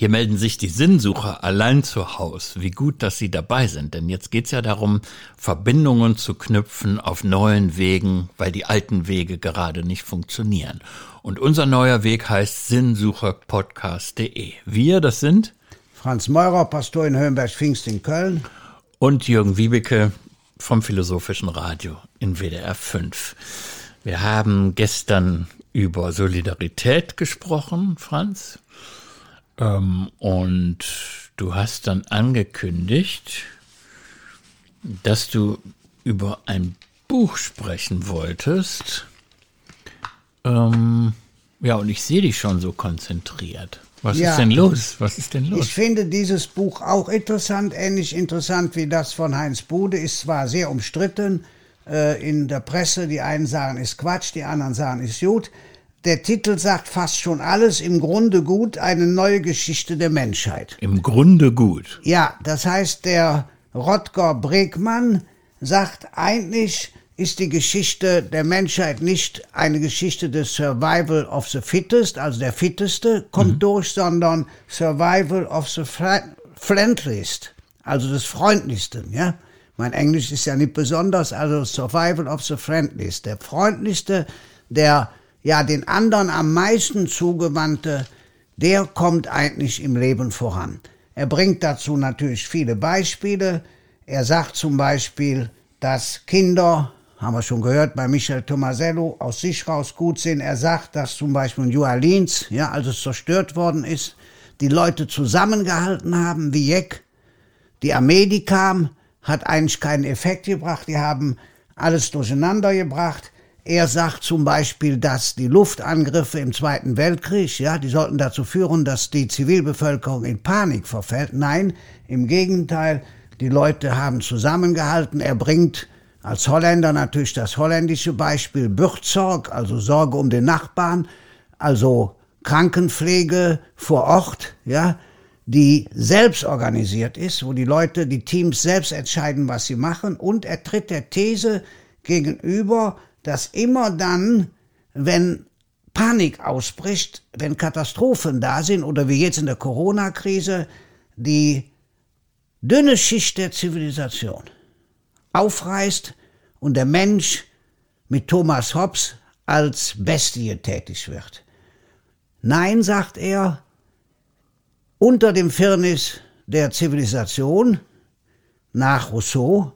Hier melden sich die Sinnsucher allein zu Haus. Wie gut, dass Sie dabei sind, denn jetzt geht's ja darum, Verbindungen zu knüpfen auf neuen Wegen, weil die alten Wege gerade nicht funktionieren. Und unser neuer Weg heißt sinnsucherpodcast.de. Wir, das sind Franz Meurer, Pastor in Höhenberg-Pfingst in Köln. Und Jürgen Wiebeke vom Philosophischen Radio in WDR 5. Wir haben gestern über Solidarität gesprochen, Franz. Ähm, und du hast dann angekündigt, dass du über ein Buch sprechen wolltest. Ähm, ja, und ich sehe dich schon so konzentriert. Was ja, ist denn los? Was ist denn los? Ich finde dieses Buch auch interessant, ähnlich interessant wie das von Heinz Bude, ist zwar sehr umstritten äh, in der Presse. Die einen sagen, ist Quatsch, die anderen sagen, ist gut. Der Titel sagt fast schon alles, im Grunde gut, eine neue Geschichte der Menschheit. Im Grunde gut. Ja, das heißt, der Rotger Bregmann sagt eigentlich, ist die Geschichte der Menschheit nicht eine Geschichte des Survival of the Fittest, also der Fitteste kommt mhm. durch, sondern Survival of the Friendliest, also des Freundlichsten, ja. Mein Englisch ist ja nicht besonders, also Survival of the Friendliest, der freundlichste, der ja den anderen am meisten zugewandte, der kommt eigentlich im Leben voran. Er bringt dazu natürlich viele Beispiele. Er sagt zum Beispiel, dass Kinder, haben wir schon gehört bei Michel Tomasello, aus sich raus gut sind. Er sagt, dass zum Beispiel in New Orleans, ja, als es zerstört worden ist, die Leute zusammengehalten haben wie Jeck. Die Armee, die kam, hat eigentlich keinen Effekt gebracht. Die haben alles durcheinander gebracht. Er sagt zum Beispiel, dass die Luftangriffe im Zweiten Weltkrieg, ja, die sollten dazu führen, dass die Zivilbevölkerung in Panik verfällt. Nein, im Gegenteil, die Leute haben zusammengehalten. Er bringt als Holländer natürlich das holländische Beispiel Bürzorg, also Sorge um den Nachbarn, also Krankenpflege vor Ort, ja, die selbst organisiert ist, wo die Leute, die Teams selbst entscheiden, was sie machen. Und er tritt der These gegenüber, dass immer dann, wenn Panik ausbricht, wenn Katastrophen da sind oder wie jetzt in der Corona-Krise, die dünne Schicht der Zivilisation aufreißt und der Mensch mit Thomas Hobbes als Bestie tätig wird. Nein, sagt er, unter dem Firnis der Zivilisation nach Rousseau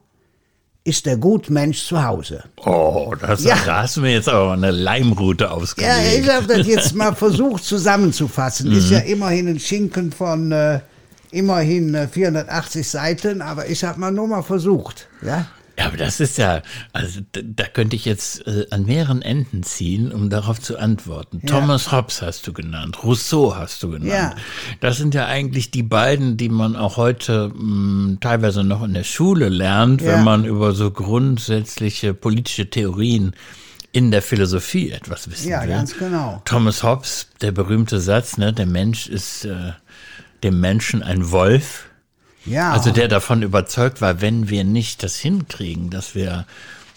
ist der Gutmensch zu Hause. Oh, das, ja. da hast du mir jetzt aber eine Leimrute ausgelegt. Ja, ich habe das jetzt mal versucht zusammenzufassen. Mhm. Ist ja immerhin ein Schinken von äh, immerhin 480 äh, Seiten, aber ich habe mal nur mal versucht. Ja? Ja, aber das ist ja, also da könnte ich jetzt äh, an mehreren Enden ziehen, um darauf zu antworten. Ja. Thomas Hobbes hast du genannt, Rousseau hast du genannt. Ja. Das sind ja eigentlich die beiden, die man auch heute mh, hm, teilweise noch in der Schule lernt, ja. wenn man über so grundsätzliche politische Theorien in der Philosophie etwas wissen ja, will. Ja, ganz genau. Thomas Hobbes, der berühmte Satz, ne, der Mensch ist äh, dem Menschen ein Wolf ja. Also der davon überzeugt war, wenn wir nicht das hinkriegen, dass wir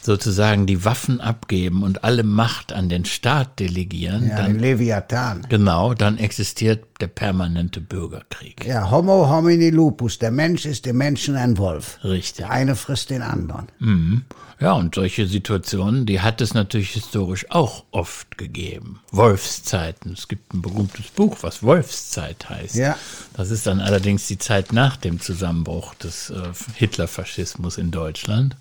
sozusagen die Waffen abgeben und alle Macht an den Staat delegieren, ja, dann Leviathan. Genau, dann existiert der permanente Bürgerkrieg. Ja, Homo homini lupus, der Mensch ist dem Menschen ein Wolf. Richtig. Der eine frisst den anderen. Mhm. Ja, und solche Situationen, die hat es natürlich historisch auch oft gegeben. Wolfszeiten. Es gibt ein berühmtes Buch, was Wolfszeit heißt. Ja. Das ist dann allerdings die Zeit nach dem Zusammenbruch des äh, Hitlerfaschismus in Deutschland.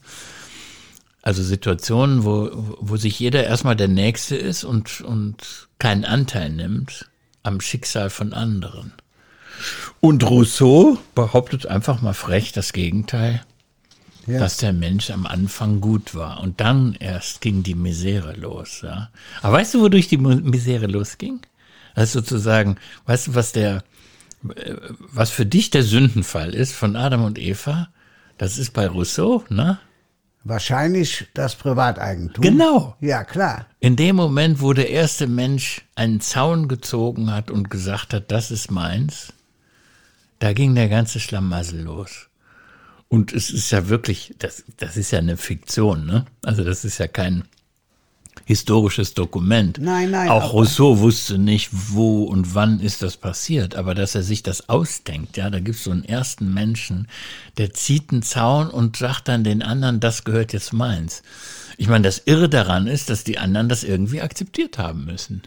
Also Situationen, wo, wo sich jeder erstmal der Nächste ist und, und keinen Anteil nimmt am Schicksal von anderen. Und Rousseau behauptet einfach mal frech das Gegenteil, ja. dass der Mensch am Anfang gut war. Und dann erst ging die Misere los. Ja. Aber weißt du, wodurch die Misere losging? Also sozusagen, weißt du, was der, was für dich der Sündenfall ist von Adam und Eva? Das ist bei Rousseau, ne? Wahrscheinlich das Privateigentum. Genau. Ja, klar. In dem Moment, wo der erste Mensch einen Zaun gezogen hat und gesagt hat, das ist meins, da ging der ganze Schlamassel los. Und es ist ja wirklich, das, das ist ja eine Fiktion, ne? Also das ist ja kein historisches Dokument. Nein, nein. Auch Rousseau wusste nicht, wo und wann ist das passiert, aber dass er sich das ausdenkt, ja, da gibt es so einen ersten Menschen, der zieht einen Zaun und sagt dann den anderen, das gehört jetzt meins. Ich meine, das Irre daran ist, dass die anderen das irgendwie akzeptiert haben müssen.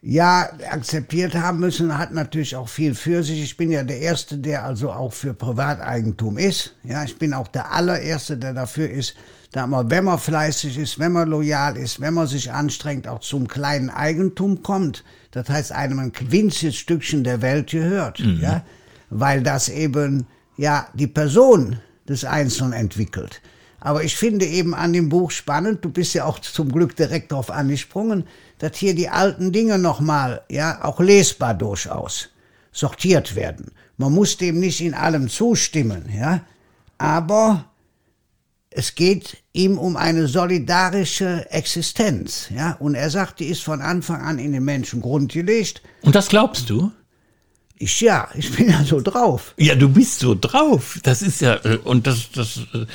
Ja, akzeptiert haben müssen, hat natürlich auch viel für sich. Ich bin ja der Erste, der also auch für Privateigentum ist. Ja, ich bin auch der allererste, der dafür ist, da man, wenn man fleißig ist, wenn man loyal ist, wenn man sich anstrengt, auch zum kleinen Eigentum kommt. Das heißt, einem ein winziges Stückchen der Welt gehört. Mhm. Ja, weil das eben, ja, die Person des Einzelnen entwickelt. Aber ich finde eben an dem Buch spannend, du bist ja auch zum Glück direkt darauf angesprungen, dass hier die alten Dinge nochmal, ja, auch lesbar durchaus sortiert werden. Man muss dem nicht in allem zustimmen, ja, aber es geht ihm um eine solidarische Existenz, ja, und er sagt, die ist von Anfang an in den Menschen grundgelegt. Und das glaubst du? Ich ja, ich bin ja so drauf. Ja, du bist so drauf. Das ist ja, äh, und das, das, äh,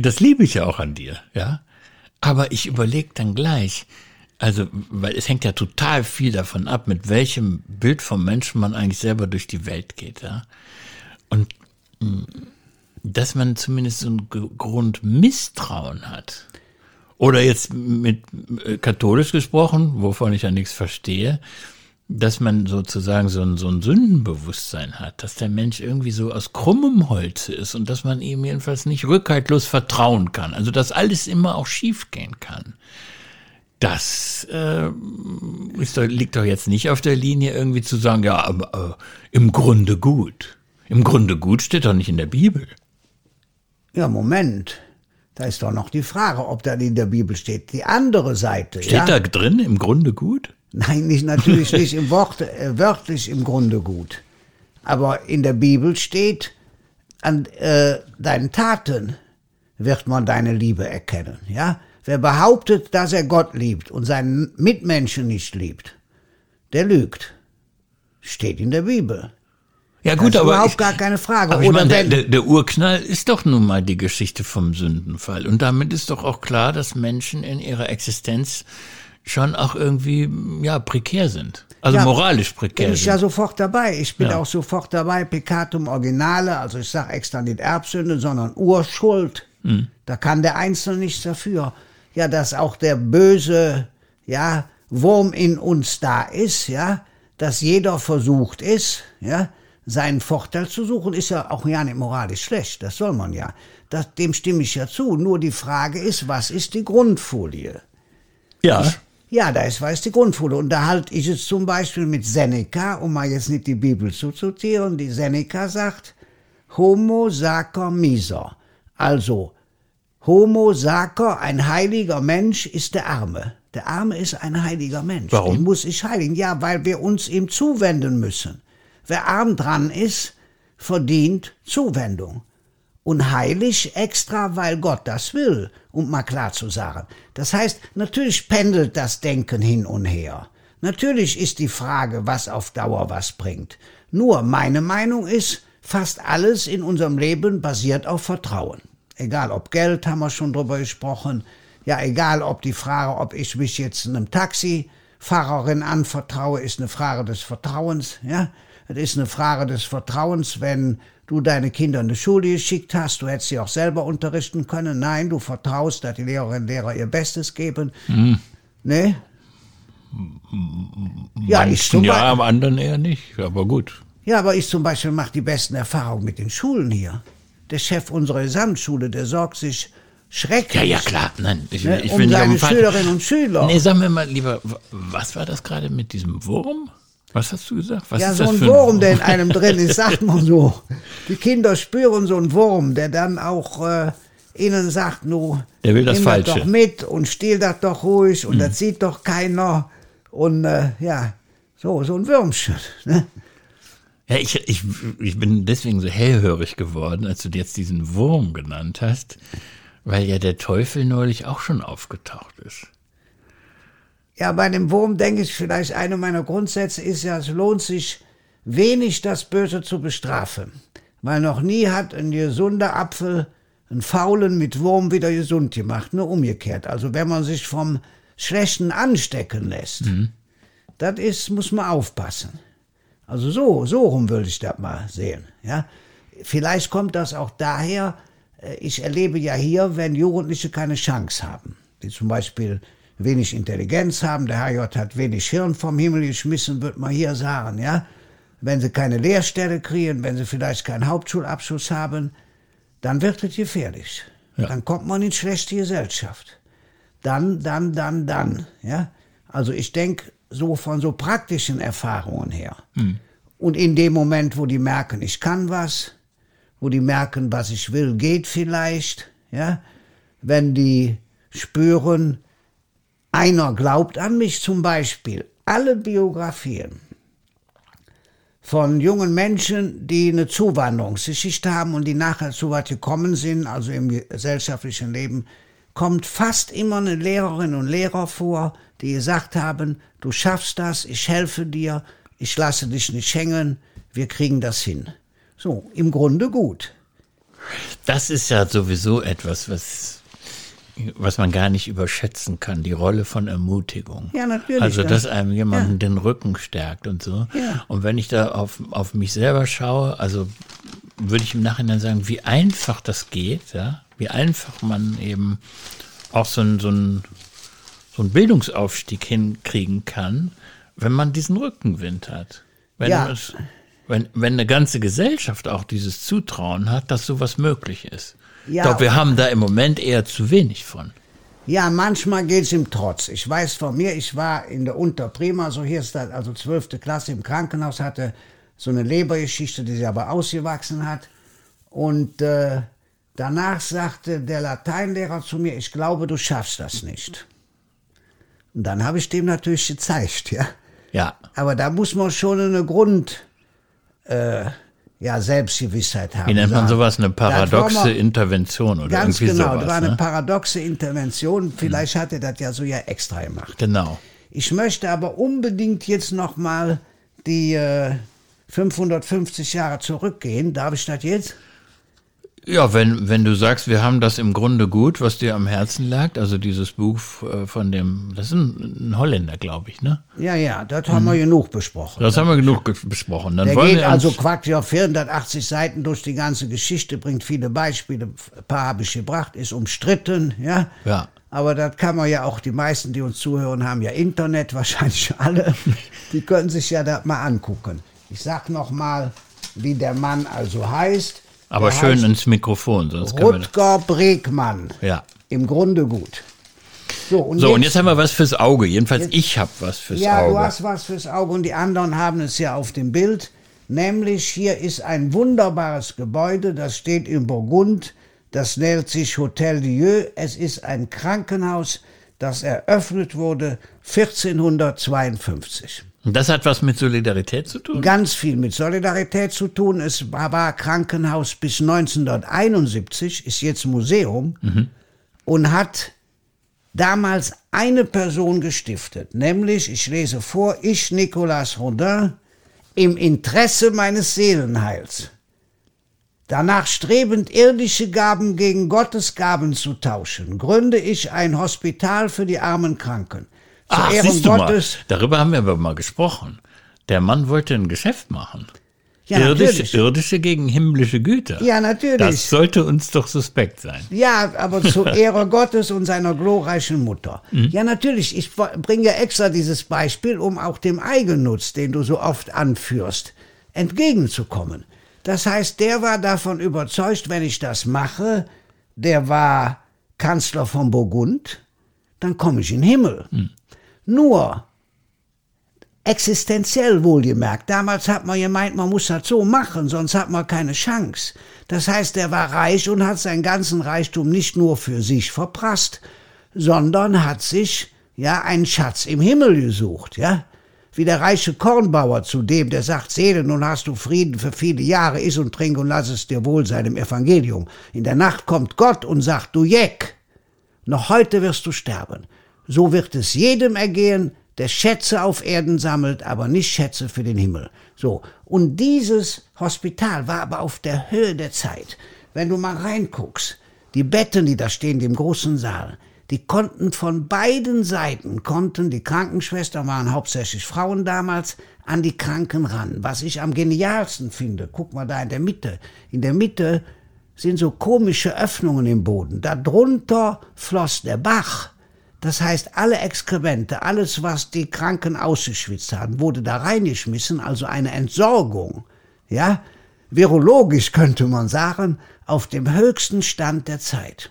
das liebe ich ja auch an dir, ja. Aber ich überlege dann gleich, also, weil es hängt ja total viel davon ab, mit welchem Bild vom Menschen man eigentlich selber durch die Welt geht, ja. Und mm, dass man zumindest so ein Grundmisstrauen hat. Oder jetzt mit äh, katholisch gesprochen, wovon ich ja nichts verstehe, dass man sozusagen so ein, so ein Sündenbewusstsein hat, dass der Mensch irgendwie so aus krummem Holz ist und dass man ihm jedenfalls nicht rückhaltlos vertrauen kann. Also dass alles immer auch schiefgehen kann. Das äh, ist doch, liegt doch jetzt nicht auf der Linie, irgendwie zu sagen, ja, aber äh, im Grunde gut. Im Grunde gut steht doch nicht in der Bibel. Ja, Moment. Da ist doch noch die Frage, ob da in der Bibel steht. Die andere Seite. Steht ja? da drin, im Grunde gut? Nein, nicht, natürlich nicht im Wort, äh, wörtlich im Grunde gut. Aber in der Bibel steht, an äh, deinen Taten wird man deine Liebe erkennen. Ja? Wer behauptet, dass er Gott liebt und seinen Mitmenschen nicht liebt, der lügt. Steht in der Bibel. Ja gut, das ist aber überhaupt ich, gar keine Frage. Aber ich Oder meine, wenn- der, der Urknall ist doch nun mal die Geschichte vom Sündenfall. Und damit ist doch auch klar, dass Menschen in ihrer Existenz schon auch irgendwie, ja, prekär sind. Also Ja, moralisch prekär bin ich sind. ja sofort dabei. Ich bin Ja. auch sofort dabei. Peccatum originale, also ich sage extra nicht Erbsünde, sondern Urschuld. Mhm. Da kann der Einzelne nichts dafür. Ja, dass auch der böse, ja, Wurm in uns da ist, ja, dass jeder versucht ist, ja, seinen Vorteil zu suchen, ist ja auch ja nicht moralisch schlecht. Das soll man ja. Das, dem stimme ich ja zu. Nur die Frage ist, was ist die Grundfolie? ja. Ja, da ist, weiß die Grundfolie. Und da halte ich es zum Beispiel mit Seneca, um mal jetzt nicht die Bibel zu zitieren. Die Seneca sagt, Homo sacer miser. Also, Homo sacer, ein heiliger Mensch, ist der Arme. Der Arme ist ein heiliger Mensch. Warum? Den muss ich heiligen. Ja, weil wir uns ihm zuwenden müssen. Wer arm dran ist, verdient Zuwendung und heilig extra, weil Gott das will, um mal klar zu sagen. Das heißt, natürlich pendelt das Denken hin und her. Natürlich ist die Frage, was auf Dauer was bringt. Nur meine Meinung ist, fast alles in unserem Leben basiert auf Vertrauen. Egal ob Geld, haben wir schon drüber gesprochen. Ja, egal ob die Frage, ob ich mich jetzt einem Taxifahrerin anvertraue, ist eine Frage des Vertrauens, ja. Es ist eine Frage des Vertrauens, wenn du deine Kinder in die Schule geschickt hast, du hättest sie auch selber unterrichten können. Nein, du vertraust, dass die Lehrerinnen und Lehrer ihr Bestes geben. Ne? Ja, ich zum, ja, Beispiel, am anderen eher nicht, aber gut. ja, aber ich zum Beispiel mache die besten Erfahrungen mit den Schulen hier. Der Chef unserer Gesamtschule, der sorgt sich schrecklich Ja, ja, klar. Nein, ich, ne, ich um will seine. Schülerinnen und Schüler. Nee, sag mir mal lieber, was war das gerade mit diesem Wurm? Was hast du gesagt? Was Ja, so ein für Wurm, der in einem drin ist, sagt man so. Die Kinder spüren so einen Wurm, der dann auch äh, ihnen sagt, nu, Der will das nimm Falsche. Mhm. doch mit und stiehl das doch ruhig und das sieht doch keiner. Und äh, ja, so, so ein Würmchen. Ne? Ja, ich, ich, ich bin deswegen so hellhörig geworden, als du jetzt diesen Wurm genannt hast, weil ja der Teufel neulich auch schon aufgetaucht ist. Ja, bei dem Wurm denke ich vielleicht, eine meiner Grundsätze ist ja, es lohnt sich wenig, das Böse zu bestrafen. Weil noch nie hat ein gesunder Apfel einen Faulen mit Wurm wieder gesund gemacht, nur umgekehrt. Also wenn man sich vom Schlechten anstecken lässt, mhm. das ist, muss man aufpassen. Also so, so rum würde ich das mal sehen. Ja? Vielleicht kommt das auch daher, äh, ich erlebe ja hier, wenn Jugendliche keine Chance haben, die zum Beispiel wenig Intelligenz haben, der Herrgott hat wenig Hirn vom Himmel geschmissen, wird man hier sagen, ja. Wenn sie keine Lehrstelle kriegen, wenn sie vielleicht keinen Hauptschulabschluss haben, dann wird es gefährlich. Ja. Dann kommt man in schlechte Gesellschaft. Dann, dann, dann, dann, ja. Also ich denke, so von so praktischen Erfahrungen her. Hm. Und in dem Moment, wo die merken, ich kann was, wo die merken, was ich will, geht vielleicht, ja, wenn die spüren, einer glaubt an mich zum Beispiel, alle Biografien von jungen Menschen, die eine Zuwanderungsgeschichte haben und die nachher zu was gekommen sind, also im gesellschaftlichen Leben, kommt fast immer eine Lehrerin und Lehrer vor, die gesagt haben, du schaffst das, ich helfe dir, ich lasse dich nicht hängen, wir kriegen das hin. So, im Grunde gut. Das ist ja sowieso etwas, was, was man gar nicht überschätzen kann, die Rolle von Ermutigung. Ja, natürlich. Also, dass einem jemand ja. den Rücken stärkt und so. Ja. Und wenn ich da auf, auf mich selber schaue, also würde ich im Nachhinein sagen, wie einfach das geht, ja, wie einfach man eben auch so ein, so ein, so ein Bildungsaufstieg hinkriegen kann, wenn man diesen Rückenwind hat. Wenn ja. es, wenn, wenn eine ganze Gesellschaft auch dieses Zutrauen hat, dass sowas möglich ist. Ja. Ich glaube, wir haben da im Moment eher zu wenig von. Ja, manchmal geht es im Trotz. Ich weiß von mir, ich war in der Unterprima, so hier ist das, also zwölfte Klasse im Krankenhaus, hatte so eine Lebergeschichte, die sie aber ausgewachsen hat. Und äh, danach sagte der Lateinlehrer zu mir, ich glaube, du schaffst das nicht. Und dann habe ich dem natürlich gezeigt, ja. Ja. Aber da muss man schon eine Grund, äh, ja, Selbstgewissheit haben. Wie nennt man sowas? Eine paradoxe wir, Intervention oder ganz irgendwie genau, sowas? das war eine ne? paradoxe Intervention. Vielleicht hm. hat er das ja so ja extra gemacht. Genau. Ich möchte aber unbedingt jetzt noch mal die äh, 550 Jahre zurückgehen. Darf ich das jetzt? Ja, wenn, wenn du sagst, wir haben das im Grunde gut, was dir am Herzen lag, also dieses Buch äh, von dem, das ist ein, ein Holländer, glaube ich, ne? Ja, ja, das haben hm. wir genug besprochen. Das haben wir genug besprochen. Dann Der wollen geht wir also quasi auf 480 Seiten durch die ganze Geschichte, bringt viele Beispiele, ein paar habe ich gebracht, ist umstritten, ja? Ja. Aber das kann man ja auch, die meisten, die uns zuhören, haben ja Internet, wahrscheinlich alle. Die können sich ja das mal angucken. Ich sag noch mal, wie der Mann also heißt. Aber der schön ins Mikrofon, sonst Rutger Bregmann. Ja. Im Grunde gut. So, und, so, jetzt, und jetzt haben wir was fürs Auge. Jedenfalls jetzt, ich habe was fürs ja, Auge. Ja, du hast was fürs Auge und die anderen haben es ja auf dem Bild. Nämlich hier ist ein wunderbares Gebäude, das steht in Burgund. Das nennt sich Hotel Dieu. Es ist ein Krankenhaus, das eröffnet wurde 1452. Das hat was mit Solidarität zu tun? Ganz viel mit Solidarität zu tun. Es war Krankenhaus bis 1971, ist jetzt Museum mhm. und hat damals eine Person gestiftet, nämlich, ich lese vor, ich, Nicolas Rodin, im Interesse meines Seelenheils. Danach strebend irdische Gaben gegen Gottes Gaben zu tauschen, gründe ich ein Hospital für die armen Kranken. Ach, siehst du Gottes. Mal, darüber haben wir aber mal gesprochen. Der Mann wollte ein Geschäft machen. Ja, irdische, irdische gegen himmlische Güter. Ja, natürlich. Das sollte uns doch suspekt sein. Ja, aber zu Ehre Gottes und seiner glorreichen Mutter. Mhm. Ja, natürlich. Ich bringe ja extra dieses Beispiel, um auch dem Eigennutz, den du so oft anführst, entgegenzukommen. Das heißt, der war davon überzeugt, wenn ich das mache, der war Kanzler von Burgund, dann komme ich in den Himmel. Mhm. Nur, existenziell wohlgemerkt. Damals hat man gemeint, man muss das so machen, sonst hat man keine Chance. Das heißt, er war reich und hat seinen ganzen Reichtum nicht nur für sich verprasst, sondern hat sich ja einen Schatz im Himmel gesucht, ja. Wie der reiche Kornbauer zu dem, der sagt, Seele, nun hast du Frieden für viele Jahre, iss und trink und lass es dir wohl sein im Evangelium. In der Nacht kommt Gott und sagt, du Jeck, noch heute wirst du sterben. So wird es jedem ergehen, der Schätze auf Erden sammelt, aber nicht Schätze für den Himmel. So. Und dieses Hospital war aber auf der Höhe der Zeit. Wenn du mal reinguckst, Die Betten, die da stehen, im großen Saal, die konnten von beiden Seiten, konnten, die Krankenschwestern waren hauptsächlich Frauen damals, an die Kranken ran. Was ich am genialsten finde, guck mal da in der Mitte. In der Mitte sind so komische Öffnungen im Boden. Darunter floss der Bach. Das heißt, alle Exkremente, alles, was die Kranken ausgeschwitzt haben, wurde da reingeschmissen, also eine Entsorgung. Ja, virologisch könnte man sagen, auf dem höchsten Stand der Zeit.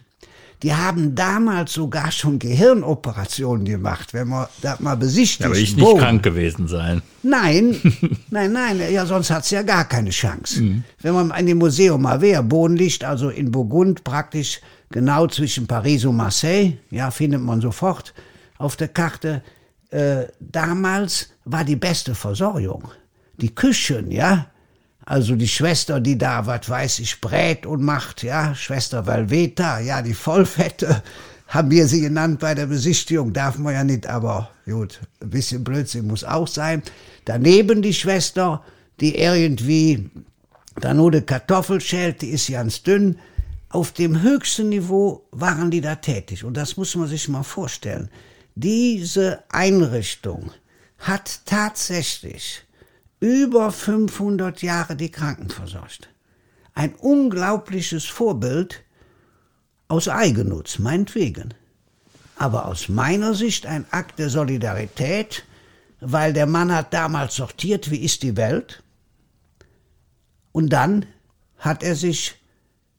Die haben damals sogar schon Gehirnoperationen gemacht, wenn man das mal besichtigt. Aber ich nicht Bogen. krank gewesen sein. Nein, nein, nein, ja, sonst hat's ja gar keine Chance. Mhm. Wenn man in dem Museum mal wäre, Bodenlicht, also in Burgund praktisch genau zwischen Paris und Marseille, ja, findet man sofort auf der Karte. Äh, damals war die beste Versorgung. Die Küchen, ja, also die Schwester, die da, was weiß ich, brät und macht, ja, Schwester Valveta, ja, die Vollfette, haben wir sie genannt bei der Besichtigung, darf man ja nicht, aber gut, ein bisschen Blödsinn muss auch sein. Daneben die Schwester, die irgendwie da nur die Kartoffel schält, die ist ganz dünn. Auf dem höchsten Niveau waren die da tätig. Und das muss man sich mal vorstellen. Diese Einrichtung hat tatsächlich über 500 Jahre die Kranken versorgt. Ein unglaubliches Vorbild aus Eigennutz, meinetwegen. Aber aus meiner Sicht ein Akt der Solidarität, weil der Mann hat damals sortiert, wie ist die Welt, und dann hat er sich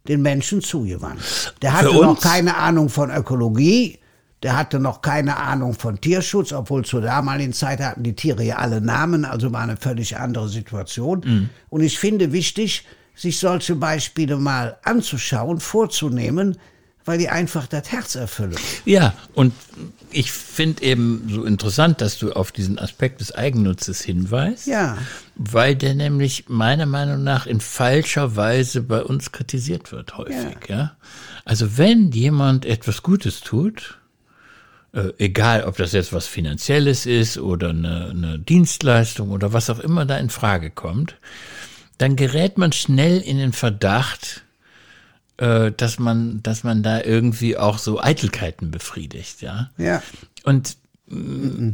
den Menschen zugewandt. Der hatte noch keine Ahnung von Ökologie, der hatte noch keine Ahnung von Tierschutz, obwohl zur damaligen Zeit hatten die Tiere ja alle Namen, also war eine völlig andere Situation. Mhm. Und ich finde wichtig, sich solche Beispiele mal anzuschauen, vorzunehmen, weil die einfach das Herz erfüllen. Ja, und ich finde eben so interessant, dass du auf diesen Aspekt des Eigennutzes hinweist. Ja. Weil der nämlich meiner Meinung nach in falscher Weise bei uns kritisiert wird, häufig, ja. ja? Also wenn jemand etwas Gutes tut, äh, egal ob das jetzt was Finanzielles ist oder eine, eine Dienstleistung oder was auch immer da in Frage kommt, dann gerät man schnell in den Verdacht, äh, dass man, dass man da irgendwie auch so Eitelkeiten befriedigt, ja. Ja. Und mm,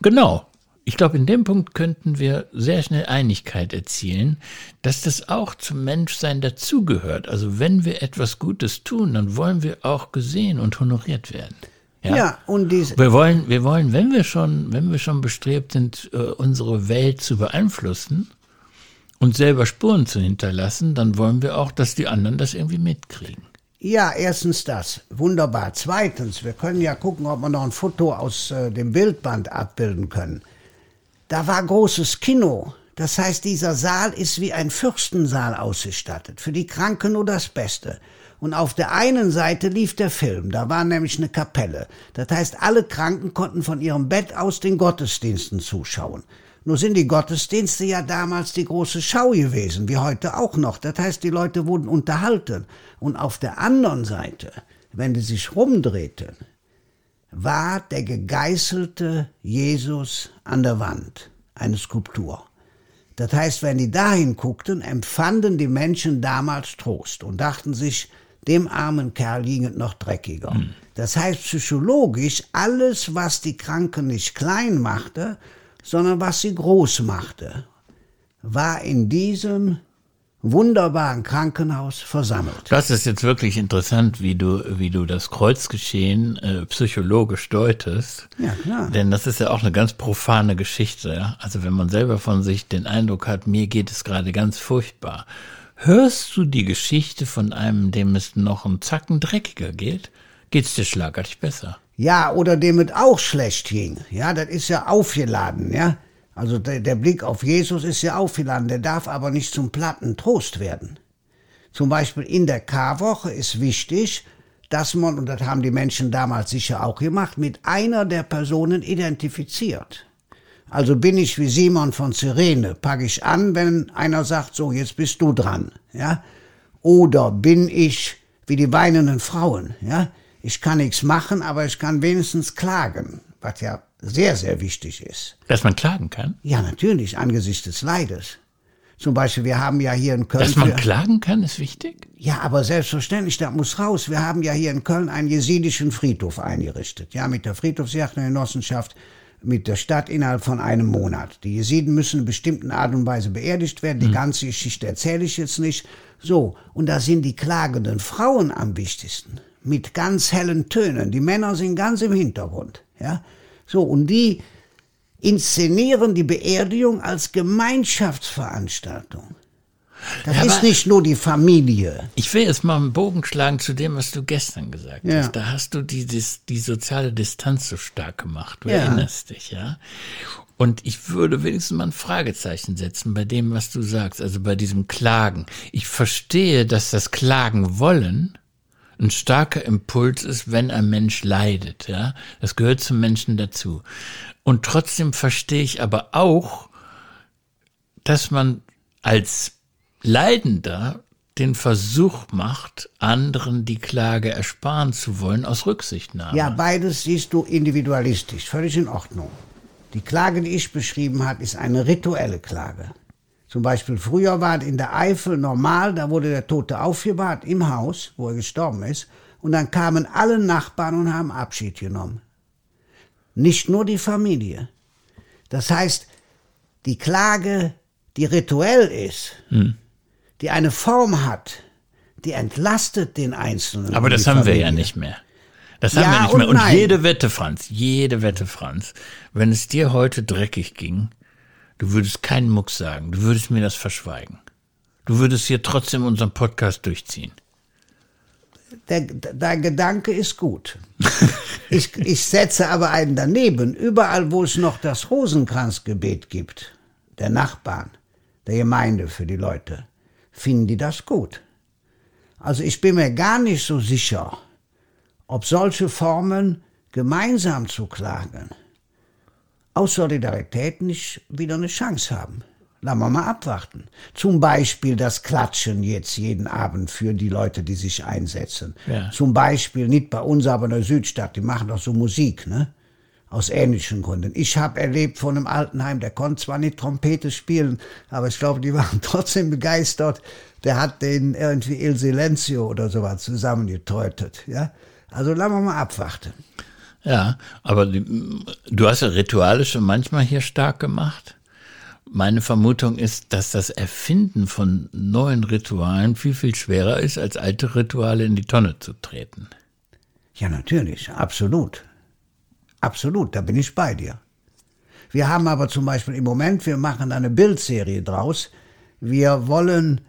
genau. Ich glaube, in dem Punkt könnten wir sehr schnell Einigkeit erzielen, dass das auch zum Menschsein dazugehört. Also wenn wir etwas Gutes tun, dann wollen wir auch gesehen und honoriert werden. Ja, ja und diese wir wollen, wir wollen, wenn wir schon, wenn wir schon bestrebt sind, äh, unsere Welt zu beeinflussen und selber Spuren zu hinterlassen, dann wollen wir auch, dass die anderen das irgendwie mitkriegen. Ja, erstens das. Wunderbar. Zweitens, wir können ja gucken, ob wir noch ein Foto aus äh, dem Bildband abbilden können. Da war großes Kino. Das heißt, dieser Saal ist wie ein Fürstensaal ausgestattet. Für die Kranken nur das Beste. Und auf der einen Seite lief der Film, da war nämlich eine Kapelle. Das heißt, alle Kranken konnten von ihrem Bett aus den Gottesdiensten zuschauen. Nur sind die Gottesdienste ja damals die große Schau gewesen, wie heute auch noch. Das heißt, die Leute wurden unterhalten. Und auf der anderen Seite, wenn die sich rumdrehten, war der gegeißelte Jesus an der Wand, eine Skulptur. Das heißt, wenn die dahin guckten, empfanden die Menschen damals Trost und dachten sich, dem armen Kerl ging es noch dreckiger. Mhm. Das heißt psychologisch, alles, was die Kranken nicht klein machte, sondern was sie groß machte, war in diesem wunderbaren Krankenhaus versammelt. Das ist jetzt wirklich interessant, wie du, wie du das Kreuzgeschehen äh, psychologisch deutest. Ja, klar. Denn das ist ja auch eine ganz profane Geschichte. Ja? Also wenn man selber von sich den Eindruck hat, mir geht es gerade ganz furchtbar Hörst du die Geschichte von einem, dem es noch einen Zacken dreckiger geht, geht's dir schlagartig besser. Ja, oder dem es auch schlecht ging. Ja, das ist ja aufgeladen, ja. Also der, der Blick auf Jesus ist ja aufgeladen, der darf aber nicht zum platten Trost werden. Zum Beispiel in der Karwoche ist wichtig, dass man, und das haben die Menschen damals sicher auch gemacht, mit einer der Personen identifiziert. Also bin ich wie Simon von Cyrene, packe ich an, wenn einer sagt, so, jetzt bist du dran, ja? Oder bin ich wie die weinenden Frauen, ja? Ich kann nichts machen, aber ich kann wenigstens klagen, was ja sehr, sehr wichtig ist. Dass man klagen kann? Ja, natürlich, angesichts des Leides. Zum Beispiel, wir haben ja hier in Köln. Dass man klagen kann, ist wichtig? Ja, aber selbstverständlich, das muss raus. Wir haben ja hier in Köln einen jesidischen Friedhof eingerichtet. Ja, mit der Friedhofsjagdgenossenschaft, mit der Stadt innerhalb von einem Monat. Die Jesiden müssen in bestimmten Art und Weise beerdigt werden. Die mhm. ganze Geschichte erzähle ich jetzt nicht. So, und da sind die klagenden Frauen am wichtigsten. Mit ganz hellen Tönen. Die Männer sind ganz im Hintergrund. Ja, so, und die inszenieren die Beerdigung als Gemeinschaftsveranstaltung. Das ja, ist nicht nur die Familie. Ich will jetzt mal einen Bogen schlagen zu dem, was du gestern gesagt ja. hast. Da hast du die, die, die, soziale Distanz so stark gemacht. Du ja. erinnerst dich, ja? Und ich würde wenigstens mal ein Fragezeichen setzen bei dem, was du sagst, also bei diesem Klagen. Ich verstehe, dass das Klagen wollen ein starker Impuls ist, wenn ein Mensch leidet, ja. Das gehört zum Menschen dazu. Und trotzdem verstehe ich aber auch, dass man als Leidender den Versuch macht, anderen die Klage ersparen zu wollen aus Rücksichtnahme. Ja, beides siehst du individualistisch, völlig in Ordnung. Die Klage, die ich beschrieben habe, ist eine rituelle Klage. Zum Beispiel früher war es in der Eifel normal, da wurde der Tote aufgebahrt im Haus, wo er gestorben ist, und dann kamen alle Nachbarn und haben Abschied genommen. Nicht nur die Familie. Das heißt, die Klage, die rituell ist, hm. die eine Form hat, die entlastet den Einzelnen. Aber das haben Familie. wir ja nicht mehr. Das haben ja wir nicht mehr. Und, und jede Wette, Franz, jede Wette, Franz, wenn es dir heute dreckig ging, du würdest keinen Mucks sagen, du würdest mir das verschweigen. Du würdest hier trotzdem unseren Podcast durchziehen der, dein Gedanke ist gut. ich, ich setze aber einen daneben. Überall, wo es noch das Rosenkranzgebet gibt, der Nachbarn, der Gemeinde für die Leute, finden die das gut. Also ich bin mir gar nicht so sicher, ob solche Formen gemeinsam zu klagen aus Solidarität nicht wieder eine Chance haben. Lassen wir mal abwarten. Zum Beispiel das Klatschen jetzt jeden Abend für die Leute, die sich einsetzen. Ja. Zum Beispiel nicht bei uns, aber in der Südstadt, die machen doch so Musik, ne? Aus ähnlichen Gründen. Ich habe erlebt von einem Altenheim, der konnte zwar nicht Trompete spielen, aber ich glaube, die waren trotzdem begeistert. Der hat den irgendwie Il Silenzio oder sowas zusammengetäutet, ja? Also lassen wir mal abwarten. Ja, aber die, du hast ja Rituale schon manchmal hier stark gemacht. Meine Vermutung ist, dass das Erfinden von neuen Ritualen viel, viel schwerer ist, als alte Rituale in die Tonne zu treten. Ja, natürlich, absolut. Absolut, da bin ich bei dir. Wir haben aber zum Beispiel im Moment, wir machen eine Bildserie draus. Wir wollen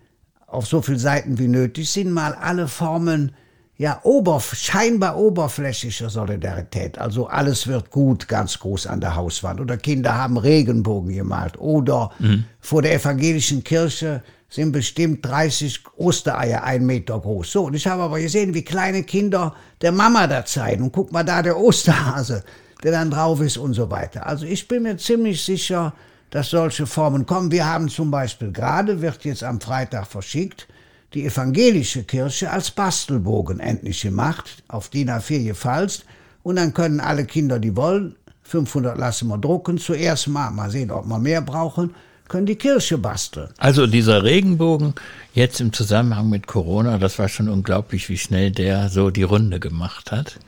auf so viele Seiten wie nötig sind, mal alle Formen ja, oberf scheinbar oberflächlicher Solidarität. Also alles wird gut, ganz groß an der Hauswand. Oder Kinder haben Regenbogen gemalt. Oder mhm. vor der evangelischen Kirche sind bestimmt 30 Ostereier ein Meter groß. So, und ich habe aber gesehen, wie kleine Kinder der Mama da zeigen. Und guck mal da, der Osterhase, der dann drauf ist und so weiter. Also ich bin mir ziemlich sicher, dass solche Formen kommen. Wir haben zum Beispiel gerade, wird jetzt am Freitag verschickt, die evangelische Kirche als Bastelbogen endlich gemacht, auf DIN A4 gefalzt, und dann können alle Kinder, die wollen, 500 lassen wir drucken, zuerst mal, mal sehen, ob wir mehr brauchen, können die Kirche basteln. Also dieser Regenbogen jetzt im Zusammenhang mit Corona, das war schon unglaublich, wie schnell der so die Runde gemacht hat.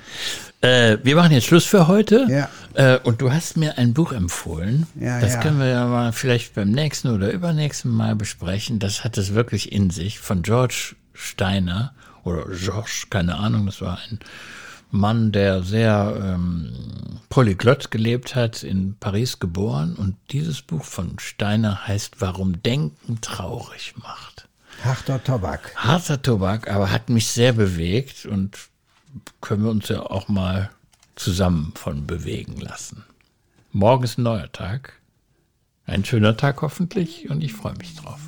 Äh, wir machen jetzt Schluss für heute. Ja. Äh, und du hast mir ein Buch empfohlen. Ja, das ja. können wir ja mal vielleicht beim nächsten oder übernächsten Mal besprechen. Das hat es wirklich in sich von George Steiner oder George, keine Ahnung. Das war ein Mann, der sehr ähm, polyglott gelebt hat, in Paris geboren. Und dieses Buch von Steiner heißt Warum Denken traurig macht. Harter Tobak. Harter Tobak, aber hat mich sehr bewegt und können wir uns ja auch mal zusammen von bewegen lassen. Morgen ist ein neuer Tag. Ein schöner Tag hoffentlich und ich freue mich drauf.